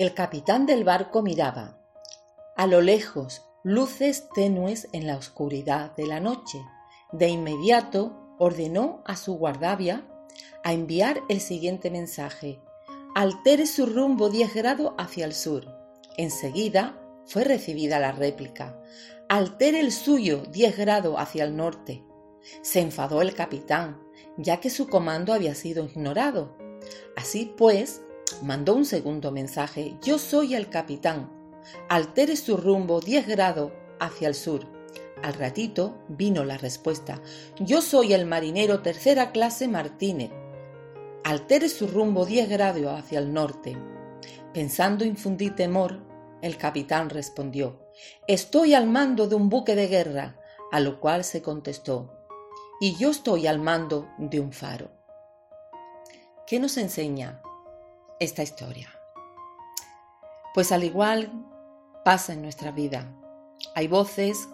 El capitán del barco miraba. A lo lejos, luces tenues en la oscuridad de la noche. De inmediato ordenó a su guardia a enviar el siguiente mensaje. Altere su rumbo 10 grados hacia el sur. Enseguida fue recibida la réplica. Altere el suyo 10 grados hacia el norte. Se enfadó el capitán, ya que su comando había sido ignorado. Así pues, mandó un segundo mensaje. Yo soy el capitán. Altere su rumbo 10 grados hacia el sur. Al ratito vino la respuesta. Yo soy el marinero tercera clase Martínez. Altere su rumbo 10 grados hacia el norte. Pensando infundir temor, el capitán respondió, Estoy al mando de un buque de guerra, a lo cual se contestó, y yo estoy al mando de un faro. ¿Qué nos enseña esta historia? Pues al igual pasa en nuestra vida. Hay voces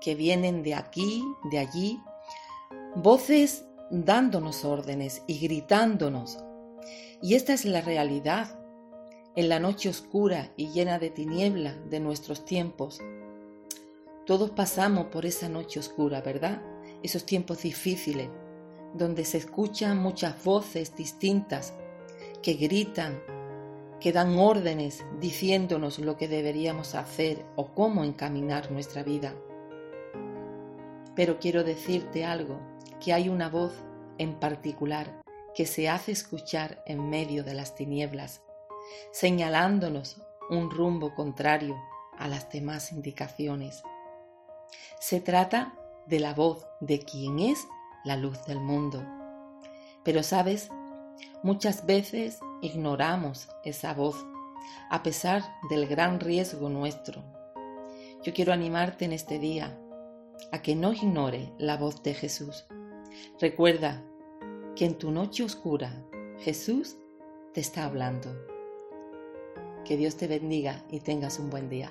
que vienen de aquí, de allí, voces dándonos órdenes y gritándonos. Y esta es la realidad. En la noche oscura y llena de tiniebla de nuestros tiempos, todos pasamos por esa noche oscura, ¿verdad? Esos tiempos difíciles, donde se escuchan muchas voces distintas que gritan, que dan órdenes diciéndonos lo que deberíamos hacer o cómo encaminar nuestra vida. Pero quiero decirte algo, que hay una voz en particular que se hace escuchar en medio de las tinieblas, señalándonos un rumbo contrario a las demás indicaciones. Se trata de la voz de quien es la luz del mundo. Pero sabes, muchas veces ignoramos esa voz, a pesar del gran riesgo nuestro. Yo quiero animarte en este día a que no ignore la voz de Jesús. Recuerda que en tu noche oscura Jesús te está hablando. Que Dios te bendiga y tengas un buen día.